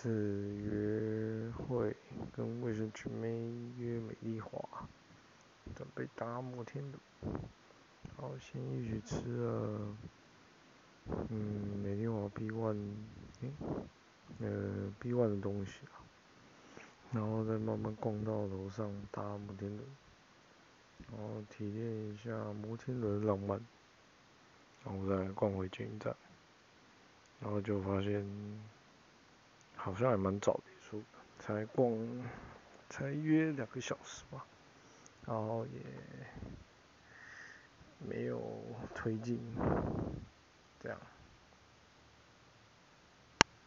次约会，跟卫生局妹约美丽华，准备搭摩天轮。然后先一起吃了，嗯，美丽华 B one，诶，呃，B one 的东西。然后再慢慢逛到楼上搭摩天轮，然后体验一下摩天轮的浪漫。然后再逛回捷运站，然后就发现好像还蛮早结束的，才逛才约两个小时吧，然后也没有推进，这样。